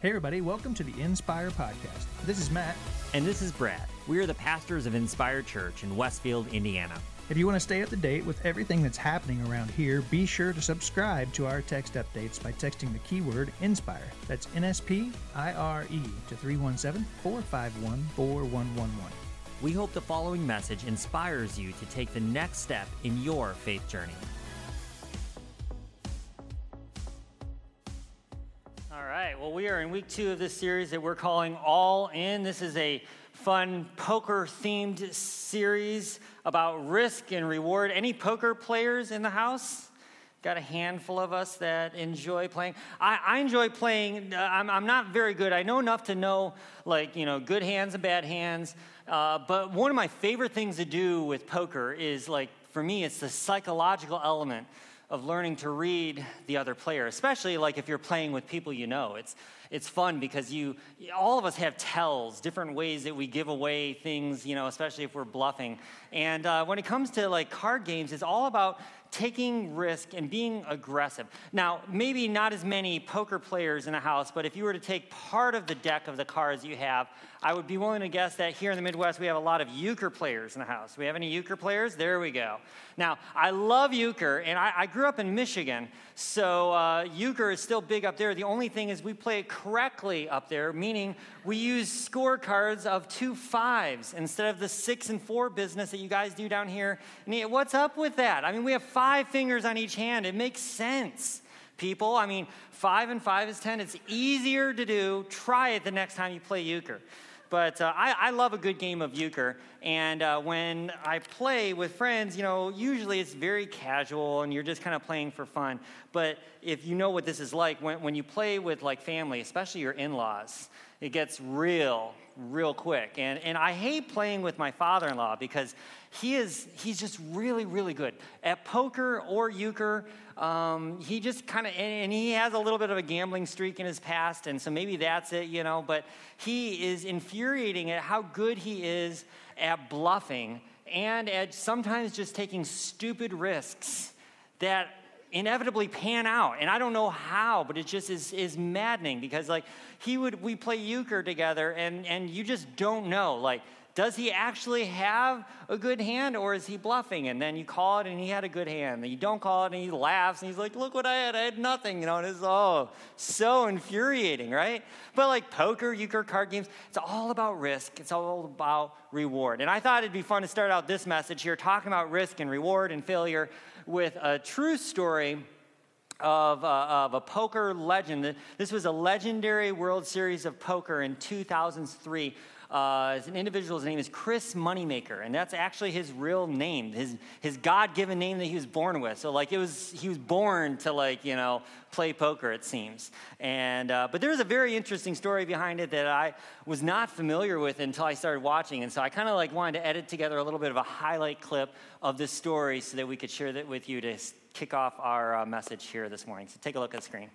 Hey, everybody, welcome to the Inspire Podcast. This is Matt. And this is Brad. We are the pastors of Inspire Church in Westfield, Indiana. If you want to stay up to date with everything that's happening around here, be sure to subscribe to our text updates by texting the keyword INSPIRE. That's N S P I R E to 317 451 4111. We hope the following message inspires you to take the next step in your faith journey. Well, we are in week two of this series that we're calling All In. This is a fun poker themed series about risk and reward. Any poker players in the house? Got a handful of us that enjoy playing. I, I enjoy playing. Uh, I'm, I'm, not very good. I know enough to know, like, you know, good hands and bad hands. Uh, but one of my favorite things to do with poker is, like, for me, it's the psychological element of learning to read the other player, especially like if you're playing with people you know. It's it's fun because you all of us have tells, different ways that we give away things, you know, especially if we're bluffing. And uh, when it comes to like card games, it's all about taking risk and being aggressive. Now, maybe not as many poker players in a house, but if you were to take part of the deck of the cards you have, I would be willing to guess that here in the Midwest we have a lot of euchre players in the house. Do we have any euchre players? There we go. Now, I love euchre, and I, I grew up in Michigan, so uh, euchre is still big up there. The only thing is we play it correctly up there, meaning we use scorecards of two fives instead of the six and four business that you guys do down here. What's up with that? I mean, we have five fingers on each hand. It makes sense people. I mean, five and five is 10. It's easier to do. Try it the next time you play euchre. But uh, I, I, love a good game of euchre. And uh, when I play with friends, you know, usually it's very casual and you're just kind of playing for fun. But if you know what this is like, when, when you play with like family, especially your in laws, it gets real, real quick. And, and I hate playing with my father in law because he is, he's just really, really good at poker or euchre. Um, he just kind of, and he has a little bit of a gambling streak in his past, and so maybe that's it, you know. But he is infuriating at how good he is at bluffing and at sometimes just taking stupid risks that inevitably pan out and i don't know how but it just is, is maddening because like he would we play euchre together and and you just don't know like does he actually have a good hand or is he bluffing? And then you call it and he had a good hand. And you don't call it and he laughs and he's like, look what I had. I had nothing. You know, and it's oh, so infuriating, right? But like poker, euchre, card games, it's all about risk. It's all about reward. And I thought it'd be fun to start out this message here talking about risk and reward and failure with a true story of, uh, of, a poker legend. This was a legendary World Series of Poker in 2003 uh, an individual, his name is Chris Moneymaker, and that's actually his real name, his, his God given name that he was born with. So, like, it was, he was born to, like, you know, play poker, it seems. And, uh, but there's a very interesting story behind it that I was not familiar with until I started watching. And so I kind of like wanted to edit together a little bit of a highlight clip of this story so that we could share that with you to kick off our uh, message here this morning. So take a look at the screen.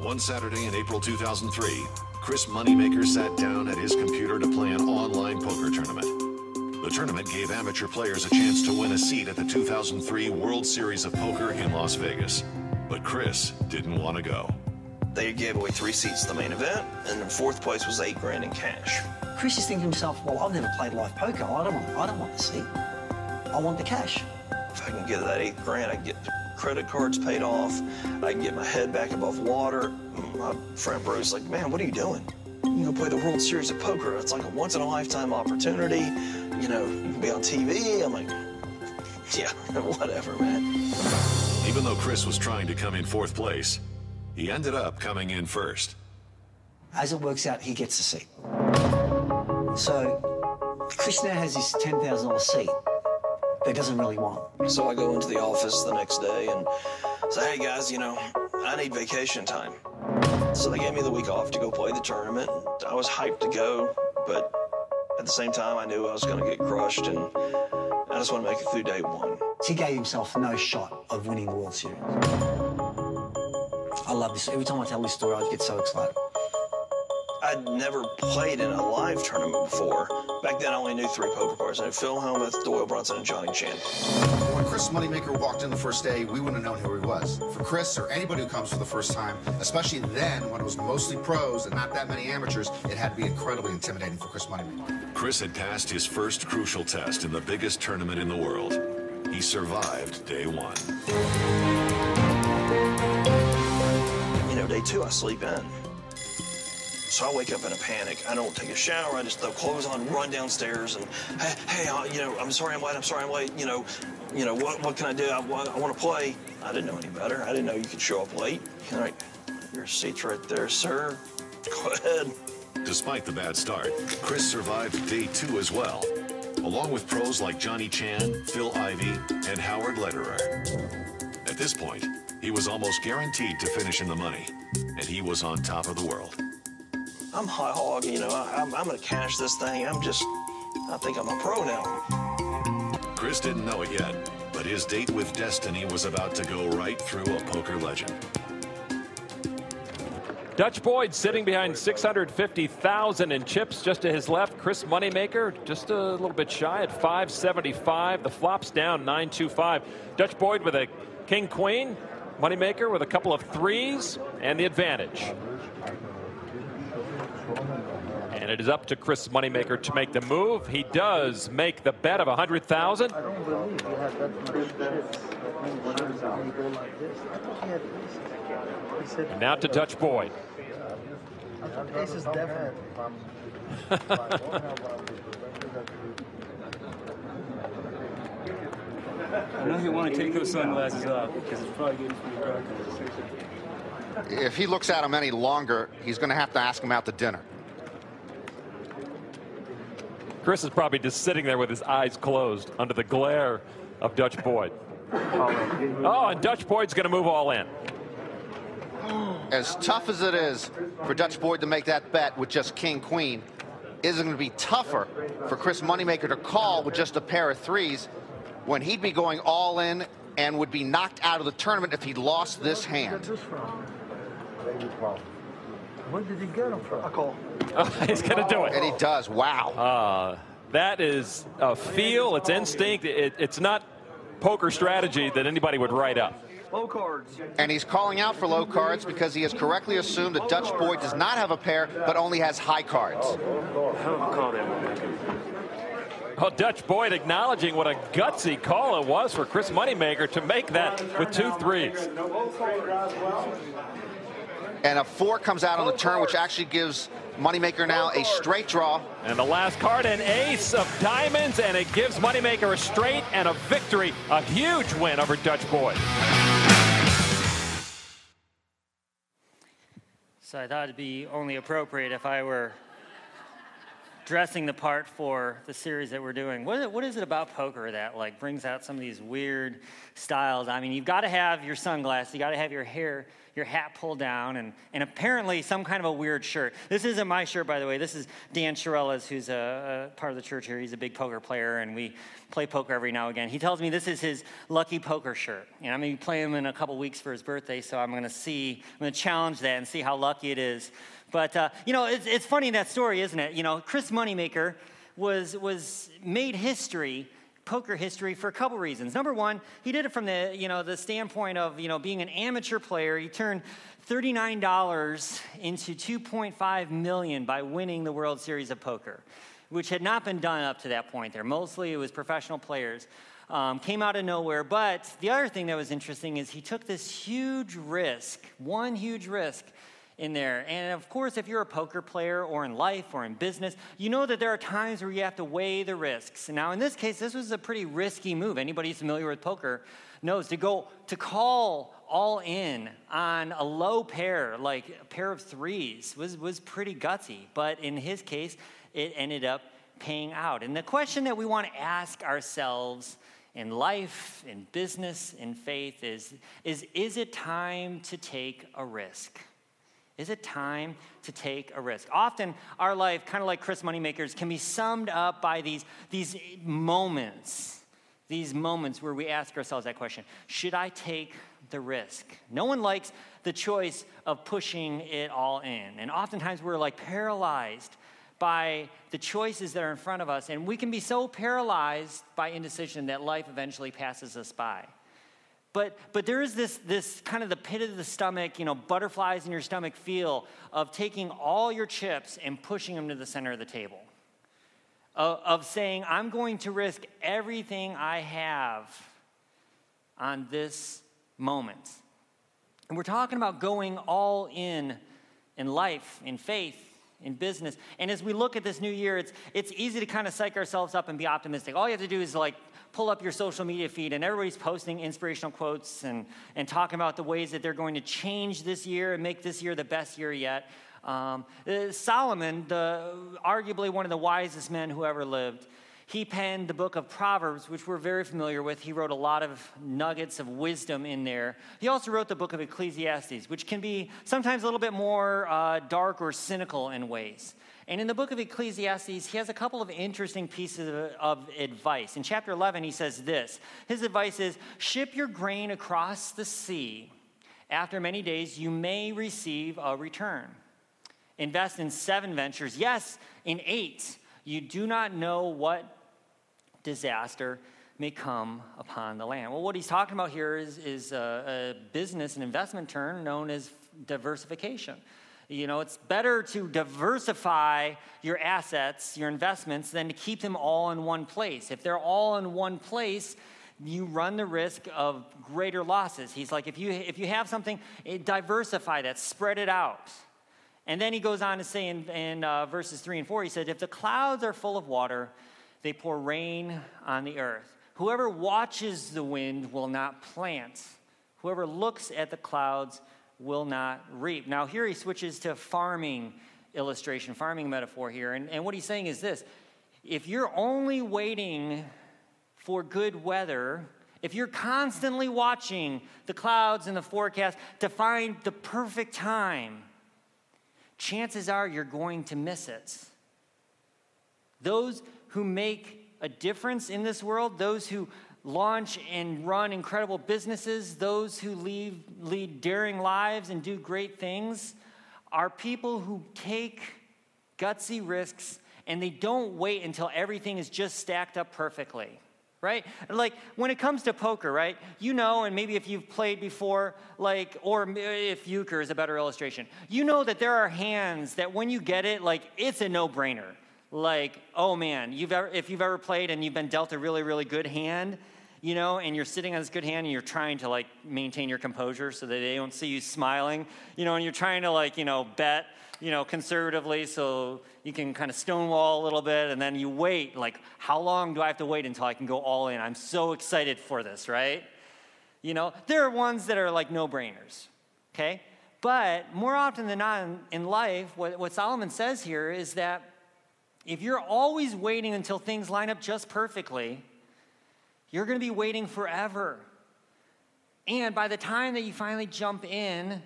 One Saturday in April 2003, Chris Moneymaker sat down at his computer to play an online poker tournament. The tournament gave amateur players a chance to win a seat at the 2003 World Series of Poker in Las Vegas. But Chris didn't want to go. They gave away three seats to the main event, and in fourth place was eight grand in cash. Chris is thinking to himself, well, I've never played live poker. I don't want, I don't want the seat. I want the cash. If I can get that eight grand, I get credit cards paid off. I can get my head back above water. Mm, my friend Bruce like, man, what are you doing? You can go play the World Series of Poker. It's like a once in a lifetime opportunity. You know, you can be on TV. I'm like, yeah, whatever, man. Even though Chris was trying to come in fourth place, he ended up coming in first. As it works out, he gets the seat. So Chris now has his $10,000 seat that doesn't really want. So I go into the office the next day and say, hey guys, you know, I need vacation time. So they gave me the week off to go play the tournament. I was hyped to go, but at the same time, I knew I was going to get crushed, and I just want to make it through day one. He gave himself no shot of winning the World Series. I love this. Every time I tell this story, I get so excited. I'd never played in a live tournament before. Back then, I only knew three poker players. I knew Phil Hellmuth, Doyle Brunson, and Johnny Chan. When Chris Moneymaker walked in the first day, we wouldn't have known who he was. For Chris or anybody who comes for the first time, especially then when it was mostly pros and not that many amateurs, it had to be incredibly intimidating for Chris Moneymaker. Chris had passed his first crucial test in the biggest tournament in the world. He survived day one. You know, day two, I sleep in. So I wake up in a panic. I don't take a shower. I just throw clothes on, run downstairs, and hey, hey, uh, you know, I'm sorry I'm late. I'm sorry I'm late. You know, you know, what, what can I do? I, I want to play. I didn't know any better. I didn't know you could show up late. All right, your seat's right there, sir. Go ahead. Despite the bad start, Chris survived day two as well, along with pros like Johnny Chan, Phil Ivey, and Howard Lederer. At this point, he was almost guaranteed to finish in the money, and he was on top of the world. I'm high hog. You know, I, I'm, I'm going to cash this thing. I'm just, I think I'm a pro now. Chris didn't know it yet, but his date with destiny was about to go right through a poker legend. Dutch Boyd sitting behind 650,000 in chips just to his left. Chris Moneymaker just a little bit shy at 575. The flops down 925. Dutch Boyd with a king queen. Moneymaker with a couple of threes and the advantage. And it is up to Chris Moneymaker to make the move. He does make the bet of 100,000. Now to Dutch Boyd. Ace is definite. I know you want to take those sunglasses off because it's probably getting pretty dark. If he looks at him any longer, he's going to have to ask him out to dinner. Chris is probably just sitting there with his eyes closed under the glare of Dutch Boyd. Oh, and Dutch Boyd's going to move all in. As tough as it is for Dutch Boyd to make that bet with just king queen, is it going to be tougher for Chris Moneymaker to call with just a pair of threes when he'd be going all in and would be knocked out of the tournament if he lost this hand? Where did he get him from? I call. Oh, he's going to do it. And he does. Wow. Uh, that is a feel. It's instinct. It, it's not poker strategy that anybody would write up. Low cards. And he's calling out for low cards because he has correctly assumed that Dutch Boyd does not have a pair, but only has high cards. Well, Dutch Boyd acknowledging what a gutsy call it was for Chris Moneymaker to make that with two threes. And a four comes out on the oh, turn, which actually gives Moneymaker now oh, a straight draw. And the last card, an ace of diamonds, and it gives Moneymaker a straight and a victory. A huge win over Dutch Boyd. So I thought it'd be only appropriate if I were dressing the part for the series that we're doing. What is, it, what is it about poker that like brings out some of these weird styles? I mean, you've got to have your sunglasses, you got to have your hair, your hat pulled down, and, and apparently some kind of a weird shirt. This isn't my shirt, by the way. This is Dan Chirella's, who's a, a part of the church here. He's a big poker player, and we play poker every now and again. He tells me this is his lucky poker shirt. And I'm going to play him in a couple weeks for his birthday, so I'm going to see, I'm going to challenge that and see how lucky it is but, uh, you know, it's, it's funny that story, isn't it? You know, Chris Moneymaker was, was made history poker history for a couple reasons. Number one, he did it from the you know the standpoint of you know being an amateur player. He turned $39 into 2.5 million by winning the World Series of Poker, which had not been done up to that point. There mostly it was professional players. Um, came out of nowhere. But the other thing that was interesting is he took this huge risk, one huge risk, in there. And of course, if you're a poker player or in life or in business, you know that there are times where you have to weigh the risks. Now, in this case, this was a pretty risky move. Anybody familiar with poker knows to go to call all in on a low pair, like a pair of threes, was, was pretty gutsy. But in his case, it ended up paying out. And the question that we want to ask ourselves in life, in business, in faith is, is is it time to take a risk? Is it time to take a risk? Often, our life, kind of like Chris Moneymakers, can be summed up by these, these moments, these moments where we ask ourselves that question Should I take the risk. No one likes the choice of pushing it all in. And oftentimes we're like paralyzed by the choices that are in front of us. And we can be so paralyzed by indecision that life eventually passes us by. But, but there is this, this kind of the pit of the stomach, you know, butterflies in your stomach feel of taking all your chips and pushing them to the center of the table. Of, of saying, I'm going to risk everything I have on this moment. And we're talking about going all in in life, in faith, in business. And as we look at this new year, it's, it's easy to kind of psych ourselves up and be optimistic. All you have to do is like pull up your social media feed, and everybody's posting inspirational quotes and, and talking about the ways that they're going to change this year and make this year the best year yet. Um, uh, Solomon, the, arguably one of the wisest men who ever lived, he penned the book of Proverbs, which we're very familiar with. He wrote a lot of nuggets of wisdom in there. He also wrote the book of Ecclesiastes, which can be sometimes a little bit more uh, dark or cynical in ways. And in the book of Ecclesiastes, he has a couple of interesting pieces of, of, advice. In chapter 11, he says this His advice is ship your grain across the sea. After many days, you may receive a return. Invest in seven ventures, yes, in eight. You do not know what disaster may come upon the land. Well, what he's talking about here is, is a, a business and investment term known as diversification. You know, it's better to diversify your assets, your investments, than to keep them all in one place. If they're all in one place, you run the risk of greater losses. He's like, if you, if you have something, eh, diversify that, spread it out. And then he goes on to say in, in uh, verses 3 and 4, he said, If the clouds are full of water, they pour rain on the earth. Whoever watches the wind will not plant. Whoever looks at the clouds will not reap. Now, here he switches to farming illustration, farming metaphor here. And, and what he's saying is this if you're only waiting for good weather, if you're constantly watching the clouds and the forecast to find the perfect time, chances are you're going to miss it. Those who make a difference in this world, those who launch and run incredible businesses, those who lead, lead daring lives and do great things, are people who take gutsy risks and they don't wait until everything is just stacked up perfectly. Right? Like when it comes to poker, right? You know, and maybe if you've played before, like, or if euchre is a better illustration, you know that there are hands that when you get it, like, it's a no brainer like, oh man, you've ever, if you've ever played and you've been dealt a really, really good hand, you know, and you're sitting on this good hand and you're trying to like maintain your composure so that they don't see you smiling, you know, and you're trying to like, you know, bet, you know, conservatively so you can kind of stonewall a little bit and then you wait, like, how long do I have to wait until I can go all in? I'm so excited for this, right? You know, there are ones that are like no brainers, okay? But more often than not in life, what, what Solomon says here is that if you're always waiting until things line up just perfectly, you're going to be waiting forever. And by the time that you finally jump in,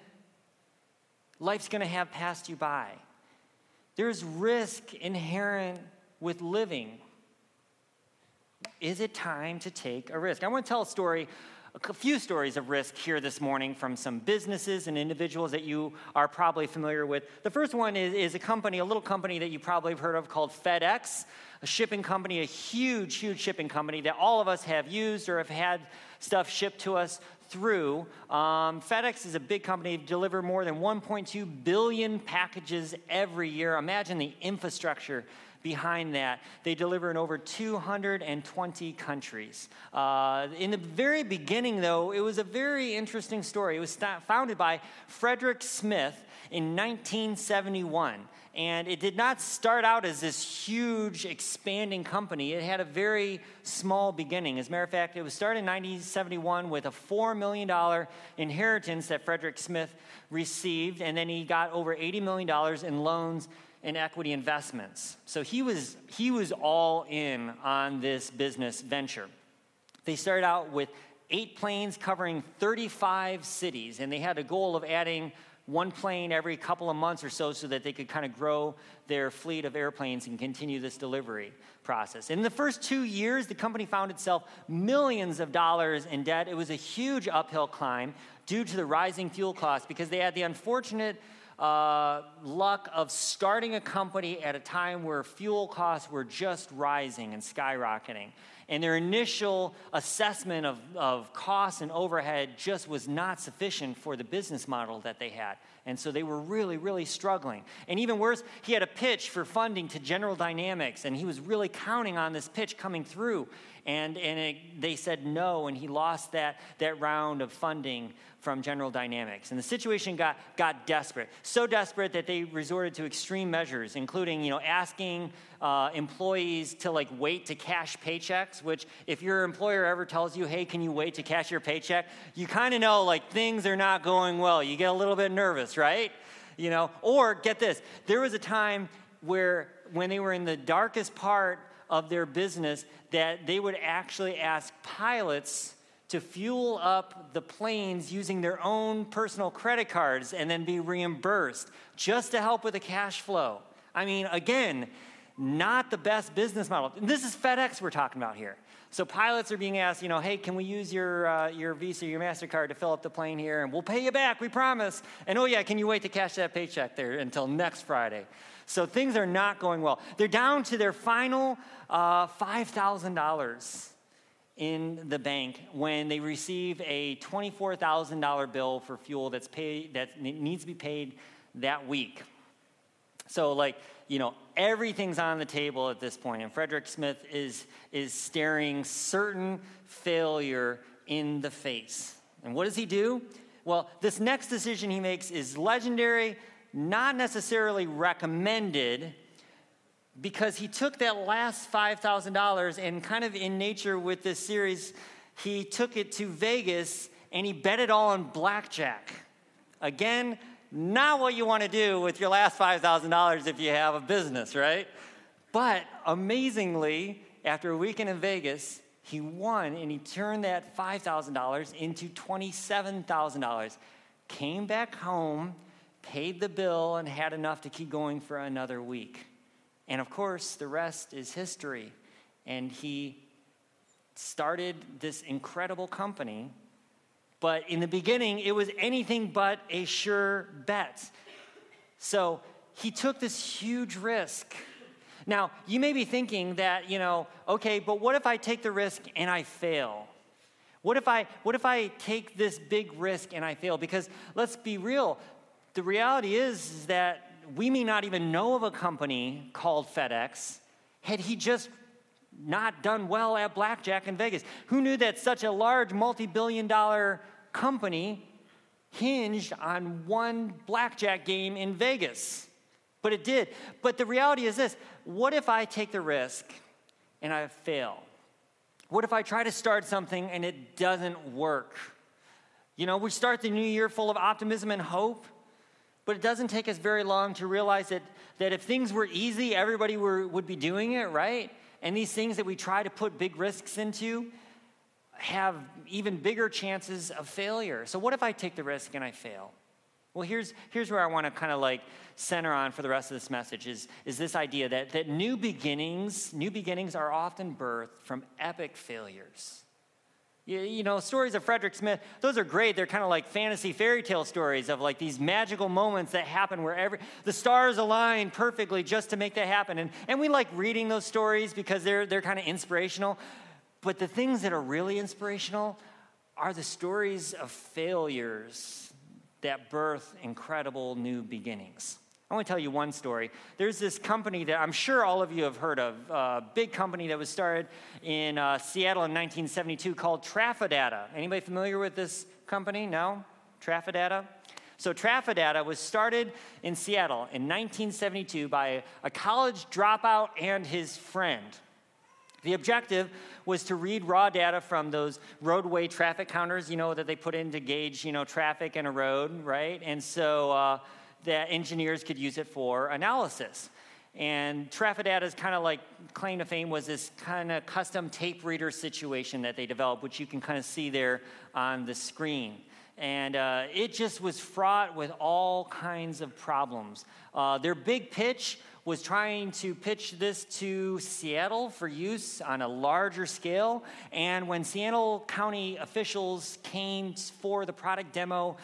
life's going to have passed you by. There's risk inherent with living. Is it time to take a risk? I want to tell a story a few stories of risk here this morning from some businesses and individuals that you are probably familiar with. The first one is, is a company, a little company that you probably have heard of called FedEx, a shipping company, a huge, huge shipping company that all of us have used or have had stuff shipped to us through. Um, FedEx is a big company, deliver more than 1.2 billion packages every year. Imagine the infrastructure behind that. They deliver in over 220 countries. Uh, in the very beginning, though, it was a very interesting story. It was founded by Frederick Smith in 1971. And it did not start out as this huge, expanding company. It had a very small beginning. As a matter of fact, it was started in 1971 with a $4 million inheritance that Frederick Smith received, and then he got over $80 million in loans in equity investments. So he was, he was all in on this business venture. They started out with eight planes covering 35 cities, and they had a goal of adding one plane every couple of months or so so that they could kind of grow their fleet of airplanes and continue this delivery process. In the first two years, the company found itself millions of dollars in debt. It was a huge uphill climb due to the rising fuel costs because they had the unfortunate uh, luck of starting a company at a time where fuel costs were just rising and skyrocketing. And their initial assessment of, of costs and overhead just was not sufficient for the business model that they had. And so they were really, really struggling. And even worse, he had a pitch for funding to General Dynamics, and he was really counting on this pitch coming through. And, and it, they said no, and he lost that, that round of funding from General Dynamics. And the situation got, got desperate, so desperate that they resorted to extreme measures, including you know, asking uh, employees to like wait to cash paychecks, which if your employer ever tells you, hey, can you wait to cash your paycheck, you kind of know like things are not going well. You get a little bit nervous, right? You know, or get this, there was a time where when they were in the darkest part of their business that they would actually ask pilots to fuel up the planes using their own personal credit cards and then be reimbursed just to help with the cash flow. I mean, again, not the best business model. This is FedEx we're talking about here. So pilots are being asked, you know, hey, can we use your, uh, your Visa, your MasterCard to fill up the plane here? And we'll pay you back, we promise. And oh, yeah, can you wait to cash that paycheck there until next Friday? So things are not going well. They're down to their final uh, $5,000 in the bank when they receive a $24,000 bill for fuel that's paid that needs to be paid that week. So like, you know, everything's on the table at this point and Frederick Smith is is staring certain failure in the face. And what does he do? Well, this next decision he makes is legendary, not necessarily recommended, because he took that last $5,000 and kind of in nature with this series, he took it to Vegas and he bet it all on blackjack. Again, not what you want to do with your last $5,000 if you have a business, right? But amazingly, after a weekend in Vegas, he won and he turned that $5,000 into $27,000. Came back home, paid the bill, and had enough to keep going for another week. And of course, the rest is history. And he started this incredible company. But in the beginning, it was anything but a sure bet. So he took this huge risk. Now, you may be thinking that, you know, okay, but what if I take the risk and I fail? What if I what if I take this big risk and I fail? Because let's be real, the reality is, is that we may not even know of a company called FedEx had he just not done well at blackjack in Vegas. Who knew that such a large multi billion dollar company hinged on one blackjack game in Vegas? But it did. But the reality is this what if I take the risk and I fail? What if I try to start something and it doesn't work? You know, we start the new year full of optimism and hope, but it doesn't take us very long to realize that, that if things were easy, everybody were, would be doing it, right? And these things that we try to put big risks into have even bigger chances of failure. So, what if I take the risk and I fail? Well, here's, here's where I want to kind of like center on for the rest of this message is, is this idea that, that new beginnings, new beginnings are often birthed from epic failures. You, know, stories of Frederick Smith, those are great. They're kind of like fantasy fairy tale stories of like these magical moments that happen where every, the stars align perfectly just to make that happen. And, and we like reading those stories because they're, they're kind of inspirational. But the things that are really inspirational are the stories of failures that birth incredible new beginnings. I want to tell you one story. There's this company that I'm sure all of you have heard of, a big company that was started in uh, Seattle in 1972 called Traf-O-Data. Anybody familiar with this company? No? Traf-O-Data? So Traf-O-Data was started in Seattle in 1972 by a college dropout and his friend. The objective was to read raw data from those roadway traffic counters, you know, that they put in to gauge, you know, traffic in a road, right? And so uh, that engineers could use it for analysis. And Traf-O-Data's kind of like claim to fame was this kind of custom tape reader situation that they developed, which you can kind of see there on the screen. And uh, it just was fraught with all kinds of problems. Uh, their big pitch was trying to pitch this to Seattle for use on a larger scale. And when Seattle County officials came for the product demo,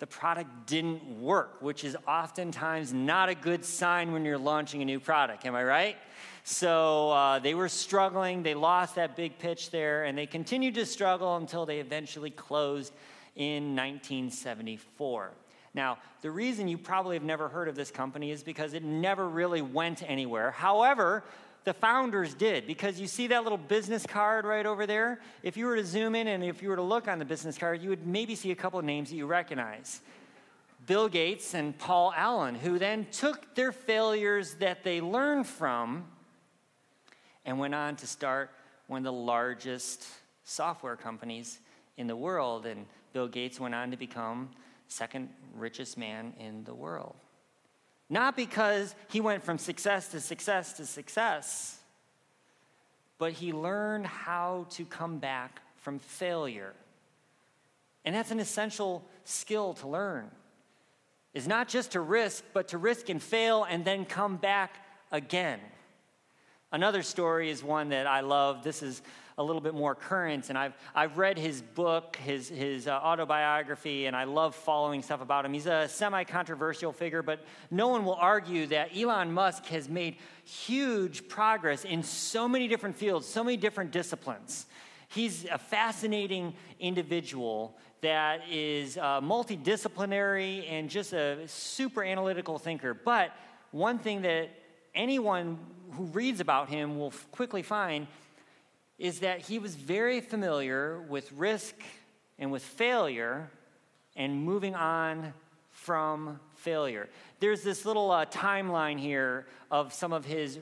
the product didn't work, which is oftentimes not a good sign when you're launching a new product. Am I right? So uh, they were struggling. They lost that big pitch there, and they continued to struggle until they eventually closed in 1974. Now, the reason you probably have never heard of this company is because it never really went anywhere. However, the founders did because you see that little business card right over there? If you were to zoom in and if you were to look on the business card, you would maybe see a couple of names that you recognize. Bill Gates and Paul Allen, who then took their failures that they learned from and went on to start one of the largest software companies in the world. And Bill Gates went on to become second richest man in the world. Not because he went from success to success to success, but he learned how to come back from failure. And that's an essential skill to learn. Is not just to risk, but to risk and fail and then come back again. Another story is one that I love. This is a little bit more current, and I've, I've read his book, his, his uh, autobiography, and I love following stuff about him. He's a semi controversial figure, but no one will argue that Elon Musk has made huge progress in so many different fields, so many different disciplines. He's a fascinating individual that is uh, multidisciplinary and just a super analytical thinker. But one thing that anyone who reads about him will quickly find is that he was very familiar with risk and with failure and moving on from failure. There's this little uh, timeline here of some of his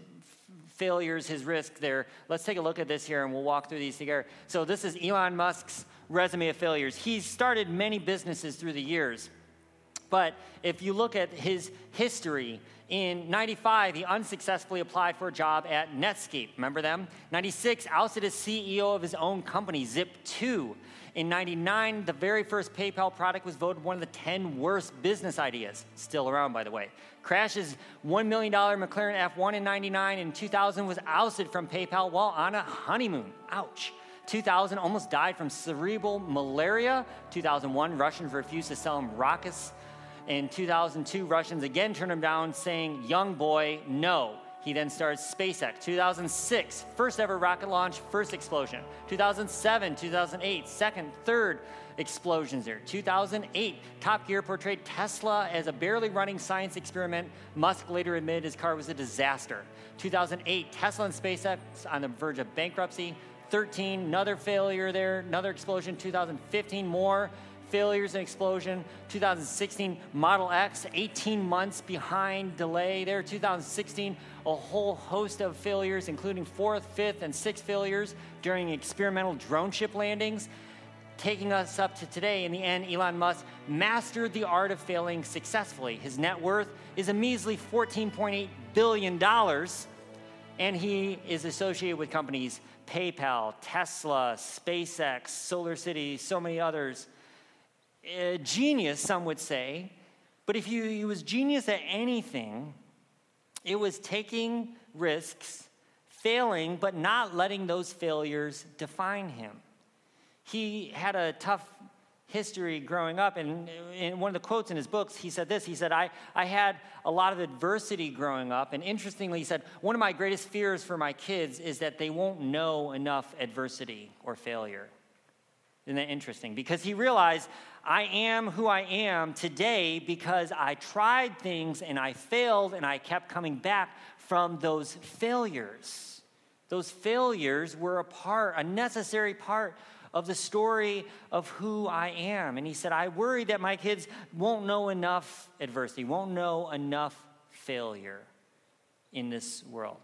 failures, his risk there. Let's take a look at this here and we'll walk through these together. So, this is Elon Musk's resume of failures. He's started many businesses through the years. But if you look at his history, in 95, he unsuccessfully applied for a job at Netscape. Remember them? 96, ousted as CEO of his own company, Zip2. In 99, the very first PayPal product was voted one of the 10 worst business ideas. Still around, by the way. Crashes $1 million McLaren F1 in 99. In 2000, was ousted from PayPal while on a honeymoon. Ouch. 2000, almost died from cerebral malaria. 2001, Russians refused to sell him rockets in 2002, Russians again turned him down, saying, Young boy, no. He then started SpaceX. 2006, first ever rocket launch, first explosion. 2007, 2008, second, third explosions there. 2008, Top Gear portrayed Tesla as a barely running science experiment. Musk later admitted his car was a disaster. 2008, Tesla and SpaceX on the verge of bankruptcy. 13, another failure there, another explosion. 2015, more failures and explosion. 2016, Model X, 18 months behind delay there. 2016, a whole host of failures, including fourth, fifth, and sixth failures during experimental drone ship landings. Taking us up to today, in the end, Elon Musk mastered the art of failing successfully. His net worth is a measly $14.8 billion, and he is associated with companies PayPal, Tesla, SpaceX, SolarCity, so many others genius, some would say, but if you, he was genius at anything, it was taking risks, failing, but not letting those failures define him. He had a tough history growing up, and in one of the quotes in his books, he said this He said, I, I had a lot of adversity growing up, and interestingly, he said, One of my greatest fears for my kids is that they won't know enough adversity or failure. Isn't that interesting? Because he realized I am who I am today because I tried things and I failed and I kept coming back from those failures. Those failures were a part, a necessary part of the story of who I am. And he said, I worry that my kids won't know enough adversity, won't know enough failure in this world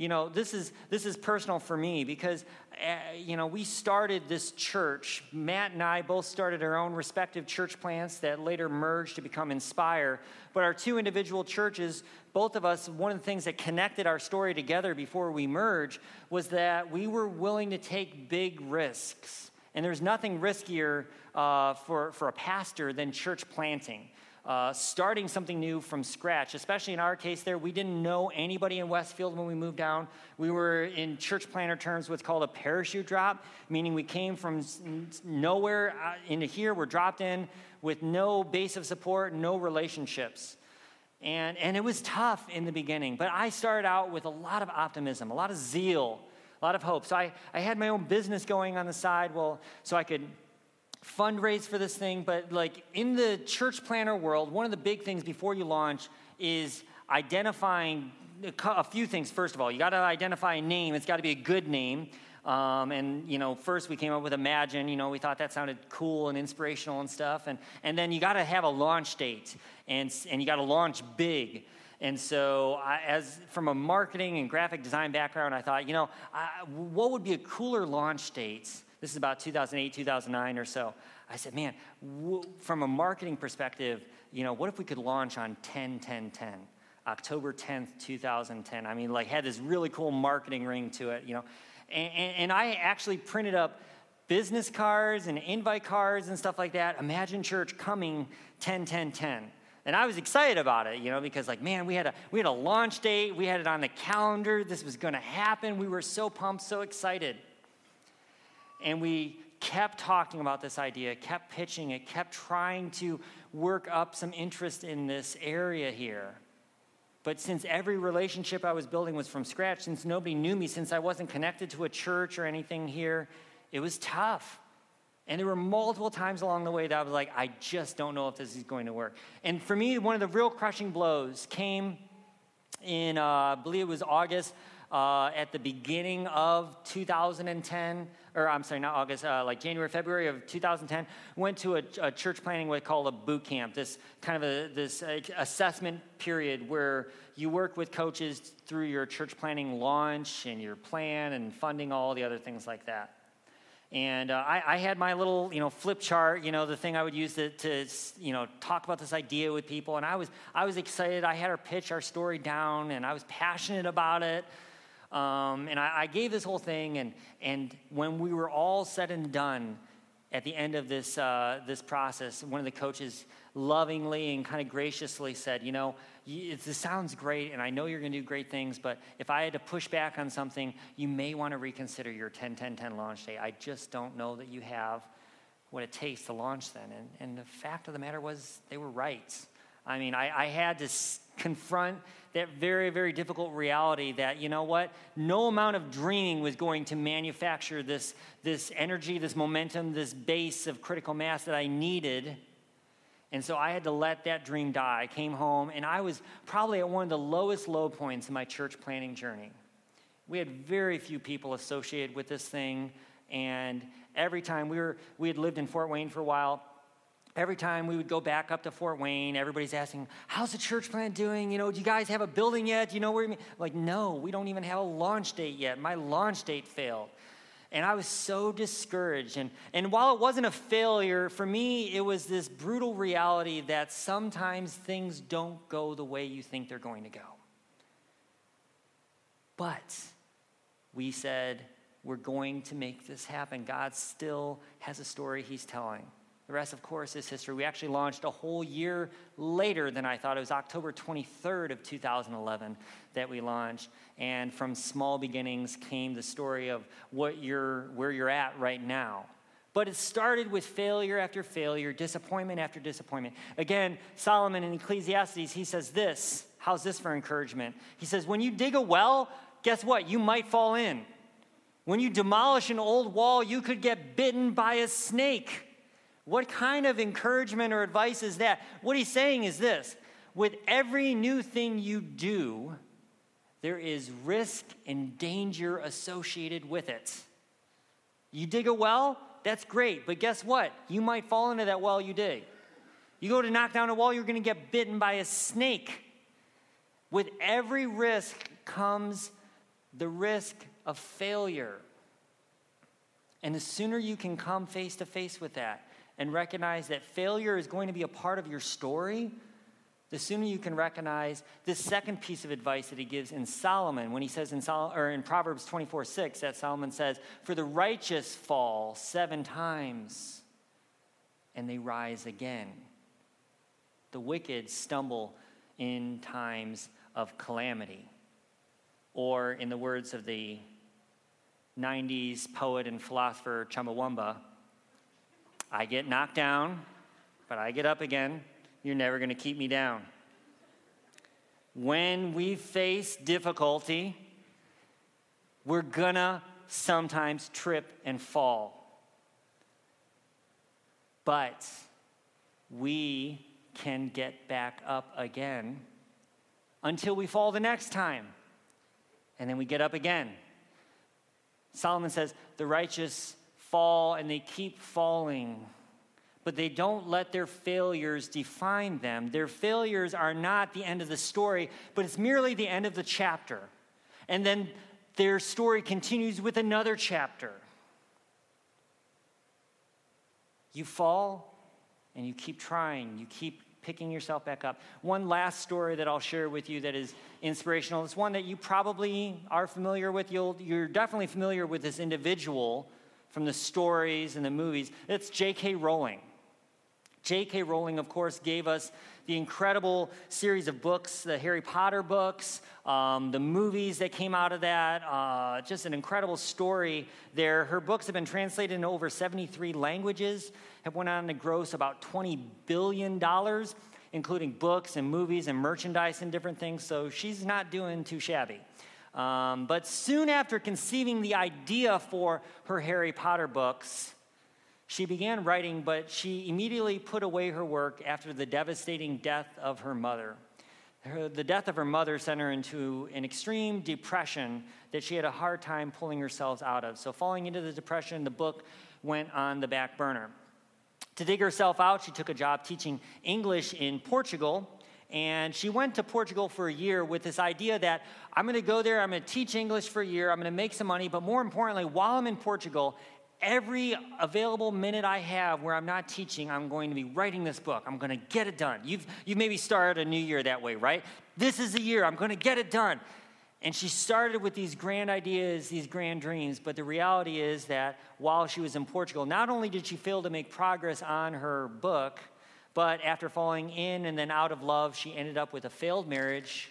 you know this is this is personal for me because uh, you know we started this church. Matt and i both started our own respective church plants that later merged to become inspire. But our two individual churches both of us one of the things that connected our story together before we merged was that we were willing to take big risks. And there's nothing riskier uh, for, for a pastor than church planting. Uh, starting something new from scratch, especially in our case there, we didn't know anybody in Westfield when we moved down. We were, in church planter terms, what's called a parachute drop, meaning we came from nowhere uh, into here, we're dropped in with no base of support, no relationships. And, and it was tough in the beginning, but I started out with a lot of optimism, a lot of zeal, a lot of hope. So I, I had my own business going on the side, well, so I could fundraise for this thing. But like in the church planner world, one of the big things before you launch is identifying a few things. First of all, you got to identify a name. It's got to be a good name. Um, and you know, first we came up with Imagine. You know, we thought that sounded cool and inspirational and stuff. And and then you got to have a launch date, and and you got to launch big. And so, I, as from a marketing and graphic design background, I thought, you know, I, what would be a cooler launch date? This is about 2008, 2009 or so. I said, man, w- from a marketing perspective, you know, what if we could launch on 10, 10, 10? October 10th, 2010. I mean, like, had this really cool marketing ring to it, you know. And, and, and I actually printed up business cards and invite cards and stuff like that. Imagine church coming 10, 10, 10. And I was excited about it, you know, because like, man, we had a we had a launch date, we had it on the calendar, this was gonna happen. We were so pumped, so excited. And we kept talking about this idea, kept pitching it, kept trying to work up some interest in this area here. But since every relationship I was building was from scratch, since nobody knew me, since I wasn't connected to a church or anything here, it was tough. And there were multiple times along the way that I was like, I just don't know if this is going to work. And for me, one of the real crushing blows came in, uh, I believe it was August, uh, at the beginning of 2010, or I'm sorry, not August, uh, like January, February of 2010, went to a, a church planning what called a boot camp, this kind of a, this assessment period where you work with coaches through your church planning launch and your plan and funding, all the other things like that. And uh, I, I, had my little, you know, flip chart, you know, the thing I would use to, to, you know, talk about this idea with people. And I was, I was excited. I had our pitch, our story down, and I was passionate about it. Um, and I, I, gave this whole thing, and, and when we were all said and done at the end of this, uh, this process, one of the coaches lovingly and kind of graciously said, You know, this sounds great, and I know you're going to do great things, but if I had to push back on something, you may want to reconsider your 10 10 10 launch date. I just don't know that you have what it takes to launch then. And, and the fact of the matter was, they were right. I mean, I, I had to confront that very, very difficult reality that, you know what, no amount of dreaming was going to manufacture this, this energy, this momentum, this base of critical mass that I needed. And so I had to let that dream die. I came home, and I was probably at one of the lowest low points in my church planting journey. We had very few people associated with this thing, and every time we were, we had lived in Fort Wayne for a while, every time we would go back up to Fort Wayne, everybody's asking, How's the church plant doing? You know, do you guys have a building yet? Do you know where you mean? Like, no, we don't even have a launch date yet. My launch date failed. And I was so discouraged. And, and while it wasn't a failure, for me, it was this brutal reality that sometimes things don't go the way you think they're going to go. But we said, we're going to make this happen. God still has a story he's telling. The rest, of course, is history. We actually launched a whole year later than I thought. It was October 23rd of 2011 that we launched. And from small beginnings came the story of what you're, where you're at right now. But it started with failure after failure, disappointment after disappointment. Again, Solomon in Ecclesiastes, he says this. How's this for encouragement? He says, When you dig a well, guess what? You might fall in. When you demolish an old wall, you could get bitten by a snake. What kind of encouragement or advice is that? What he's saying is this with every new thing you do, there is risk and danger associated with it. You dig a well, that's great, but guess what? You might fall into that well you dig. You go to knock down a wall, you're going to get bitten by a snake. With every risk comes the risk of failure. And the sooner you can come face to face with that, and recognize that failure is going to be a part of your story, the sooner you can recognize this second piece of advice that he gives in Solomon when he says in, Sol- or in Proverbs 24 6 that Solomon says, For the righteous fall seven times and they rise again. The wicked stumble in times of calamity. Or, in the words of the 90s poet and philosopher Chumbawamba, I get knocked down, but I get up again. You're never going to keep me down. When we face difficulty, we're going to sometimes trip and fall. But we can get back up again until we fall the next time. And then we get up again. Solomon says, The righteous fall and they keep falling, but they don't let their failures define them. Their failures are not the end of the story, but it's merely the end of the chapter. And then their story continues with another chapter. You fall and you keep trying, you keep picking yourself back up. One last story that I'll share with you that is inspirational. It's one that you probably are familiar with. You'll, you're definitely familiar with this individual from the stories and the movies. It's J.K. Rowling. J.K. Rowling, of course, gave us the incredible series of books, the Harry Potter books, um, the movies that came out of that. Uh, just an incredible story there. Her books have been translated into over 73 languages, have went on to gross about $20 billion, including books and movies and merchandise and different things. So she's not doing too shabby. Um, but soon after conceiving the idea for her Harry Potter books, she began writing, but she immediately put away her work after the devastating death of her mother. Her, the death of her mother sent her into an extreme depression that she had a hard time pulling herself out of. So, falling into the depression, the book went on the back burner. To dig herself out, she took a job teaching English in Portugal. And she went to Portugal for a year with this idea that I'm going to go there, I'm going to teach English for a year, I'm going to make some money, but more importantly, while I'm in Portugal, every available minute I have where I'm not teaching, I'm going to be writing this book. I'm going to get it done. You've, you maybe started a new year that way, right? This is the year. I'm going to get it done. And she started with these grand ideas, these grand dreams, but the reality is that while she was in Portugal, not only did she fail to make progress on her book, but after falling in and then out of love, she ended up with a failed marriage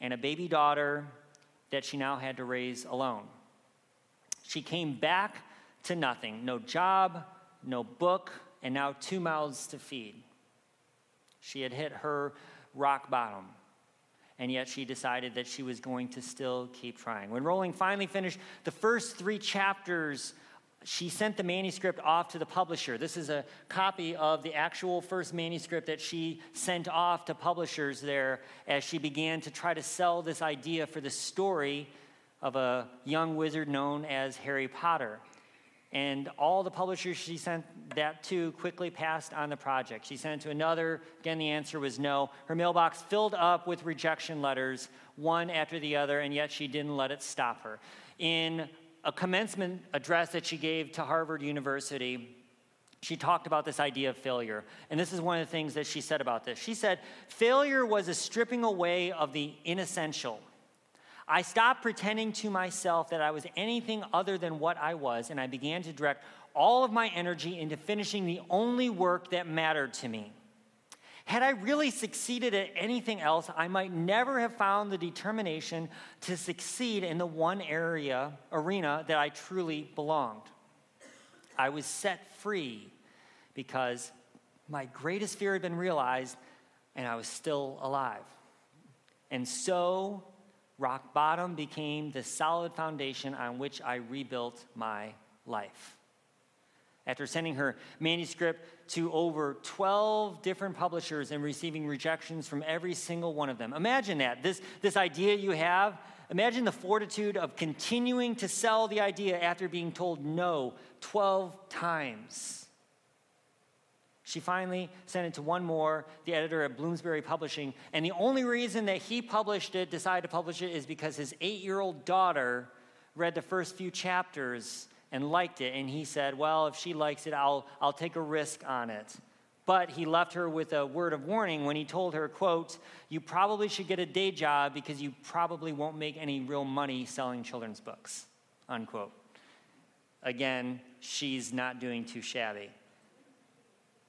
and a baby daughter that she now had to raise alone. She came back to nothing no job, no book, and now two mouths to feed. She had hit her rock bottom, and yet she decided that she was going to still keep trying. When Rowling finally finished the first three chapters, she sent the manuscript off to the publisher. This is a copy of the actual first manuscript that she sent off to publishers there as she began to try to sell this idea for the story of a young wizard known as Harry Potter. And all the publishers she sent that to quickly passed on the project. She sent it to another. Again, the answer was no. Her mailbox filled up with rejection letters, one after the other, and yet she didn't let it stop her. In a commencement address that she gave to Harvard University, she talked about this idea of failure. And this is one of the things that she said about this. She said, Failure was a stripping away of the inessential I stopped pretending to myself that I was anything other than what I was, and I began to direct all of my energy into finishing the only work that mattered to me. Had I really succeeded at anything else, I might never have found the determination to succeed in the one area, arena that I truly belonged. I was set free because my greatest fear had been realized and I was still alive. And so Rock bottom became the solid foundation on which I rebuilt my life. After sending her manuscript to over 12 different publishers and receiving rejections from every single one of them. Imagine that. This, this idea you have, imagine the fortitude of continuing to sell the idea after being told no 12 times. She finally sent it to one more, the editor at Bloomsbury Publishing. And the only reason that he published it, decided to publish it, is because his eight year old daughter read the first few chapters and liked it. And he said, Well, if she likes it, I'll, I'll take a risk on it. But he left her with a word of warning when he told her, quote, you probably should get a day job because you probably won't make any real money selling children's books, unquote. Again, she's not doing too shabby.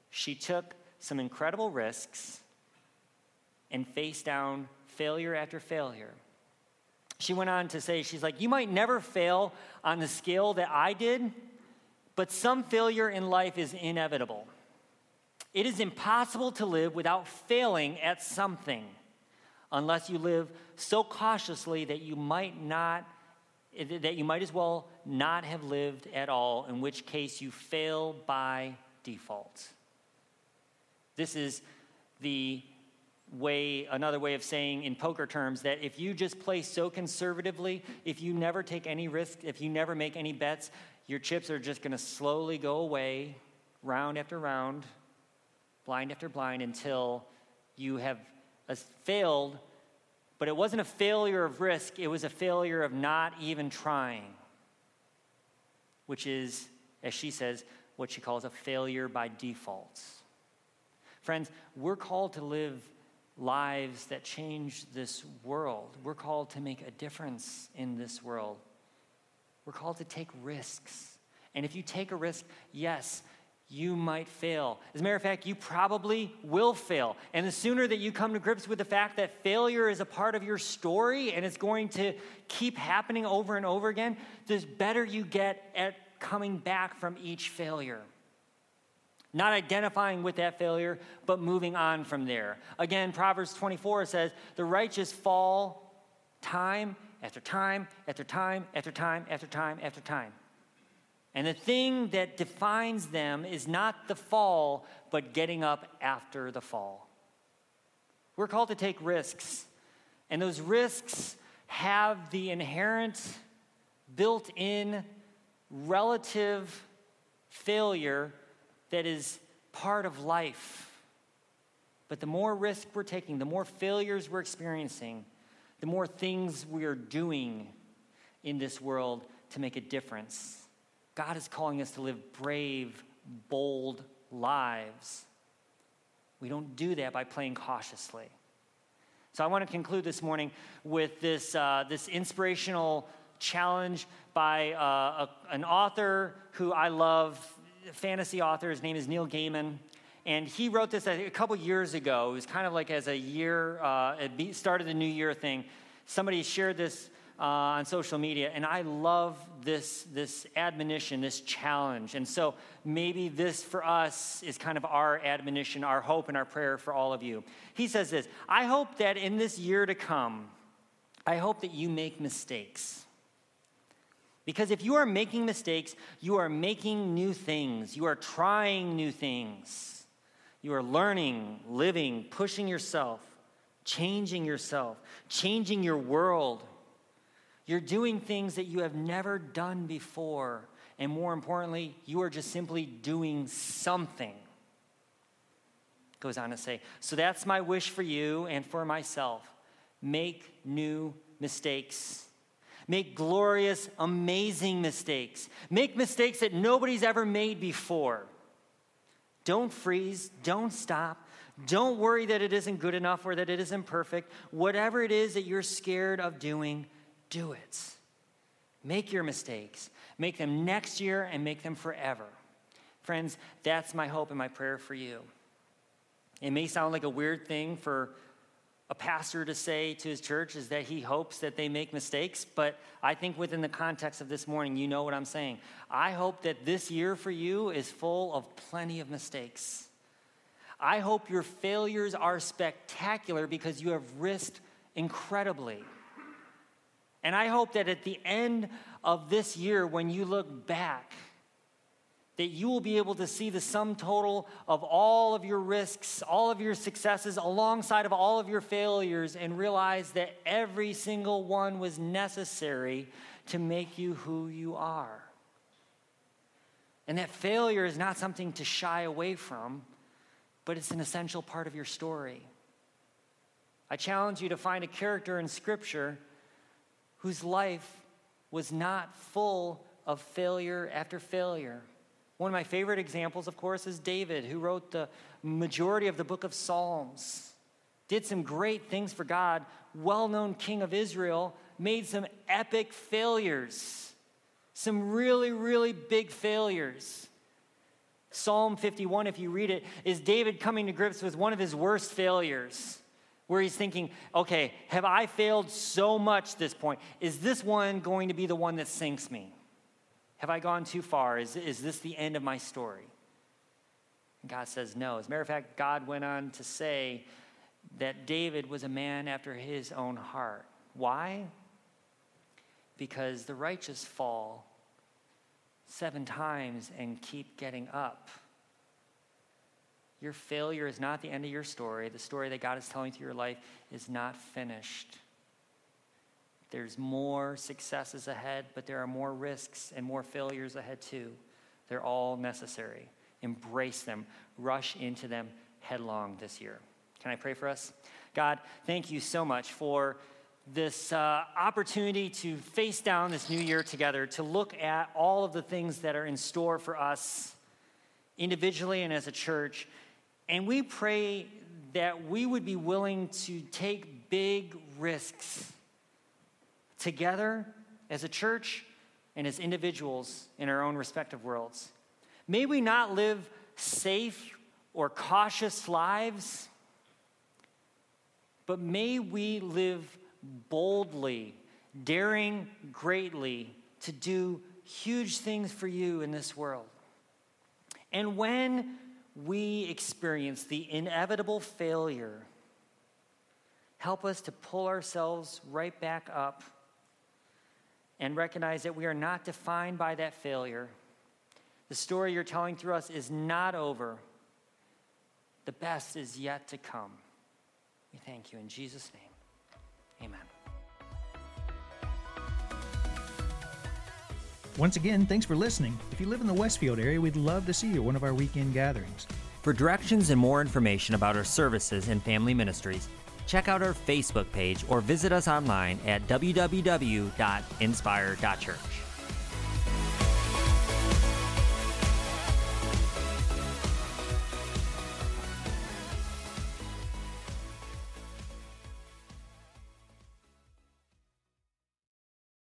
She took some incredible risks and faced down failure after failure. She went on to say, she's like, you might never fail on the scale that I did, but some failure in life is inevitable. It is impossible to live without failing at something unless you live so cautiously that you might not that you might as well not have lived at all in which case you fail by default this is the way another way of saying in poker terms that if you just play so conservatively if you never take any risk if you never make any bets your chips are just going to slowly go away round after round blind after blind until you have uh, failed, but it wasn't a failure of risk, it was a failure of not even trying, which is, as she says, what she calls a failure by default. Friends, we're called to live lives that change this world. We're called to make a difference in this world. We're called to take risks. And if you take a risk, yes, you might fail. As a matter of fact, you probably will fail. And the sooner that you come to grips with the fact that failure is a part of your story and it's going to keep happening over and over again, the better you get at coming back from each failure. Not identifying with that failure, but moving on from there. Again, Proverbs 24 says, The righteous fall time after time after time after time after time after time. And the thing that defines them is not the fall, but getting up after the fall. We're called to take risks, and those risks have the inherent, built in, relative failure that is part of life. But the more risk we're taking, the more failures we're experiencing, the more things we are doing in this world to make a difference. God is calling us to live brave, bold lives. We don't do that by playing cautiously. So I want to conclude this morning with this, uh, this inspirational challenge by uh, a, an author who I love, fantasy author. His name is Neil Gaiman. And he wrote this a couple years ago. It was kind of like as a year, uh, it started the new year thing. Somebody shared this uh, on social media, and I love this, this admonition, this challenge. And so maybe this for us is kind of our admonition, our hope, and our prayer for all of you. He says this I hope that in this year to come, I hope that you make mistakes. Because if you are making mistakes, you are making new things, you are trying new things, you are learning, living, pushing yourself, changing yourself, changing your world you're doing things that you have never done before. And more importantly, you are just simply doing something. Goes on to say, so that's my wish for you and for myself. Make new mistakes. Make glorious, amazing mistakes. Make mistakes that nobody's ever made before. Don't freeze. Don't stop. Don't worry that it isn't good enough or that it isn't perfect. Whatever it is that you're scared of doing, do it. Make your mistakes. Make them next year and make them forever. Friends, that's my hope and my prayer for you. It may sound like a weird thing for a pastor to say to his church is that he hopes that they make mistakes, but I think within the context of this morning, you know what I'm saying. I hope that this year for you is full of plenty of mistakes. I hope your failures are spectacular because you have risked incredibly. And I hope that at the end of this year, when you look back, that you will be able to see the sum total of all of your risks, all of your successes, alongside of all of your failures, and realize that every single one was necessary to make you who you are. And that failure is not something to shy away from, but it's an essential part of your story. I challenge you to find a character in Scripture whose life was not full of failure after failure, One of my favorite examples, of course, is David, who wrote the majority of the book of Psalms. Did some great things for God, well known king of Israel, made some epic failures, some really, really big failures. Psalm 51, if you read it, is David coming to grips with one of his worst failures, where he's thinking, okay, have I failed so much this point? Is this one going to be the one that sinks me? Have I gone too far? Is, is this the end of my story? And God says no. As a matter of fact, God went on to say that David was a man after his own heart. Why? Because the righteous fall seven times and keep getting up. Your failure is not the end of your story. The story that God is telling through your life is not finished. There's more successes ahead, but there are more risks and more failures ahead too. They're all necessary. Embrace them, rush into them headlong this year. Can I pray for us? God, thank you so much for this uh, opportunity to face down this new year together, to look at all of the things that are in store for us individually and as a church. And we pray that we would be willing to take big risks together as a church and as individuals in our own respective worlds. May we not live safe or cautious lives, but may we live boldly, daring greatly to do huge things for you in this world. And when we experience the inevitable failure, help us to pull ourselves right back up and recognize that we are not defined by that failure. The story you're telling through us is not over. The best is yet to come. We thank you in Jesus' name. Amen. Once again, thanks for listening. If you live in the Westfield area, we'd love to see you at one of our weekend gatherings. For directions and more information about our services and family ministries, check out our Facebook page or visit us online at www.inspire.church.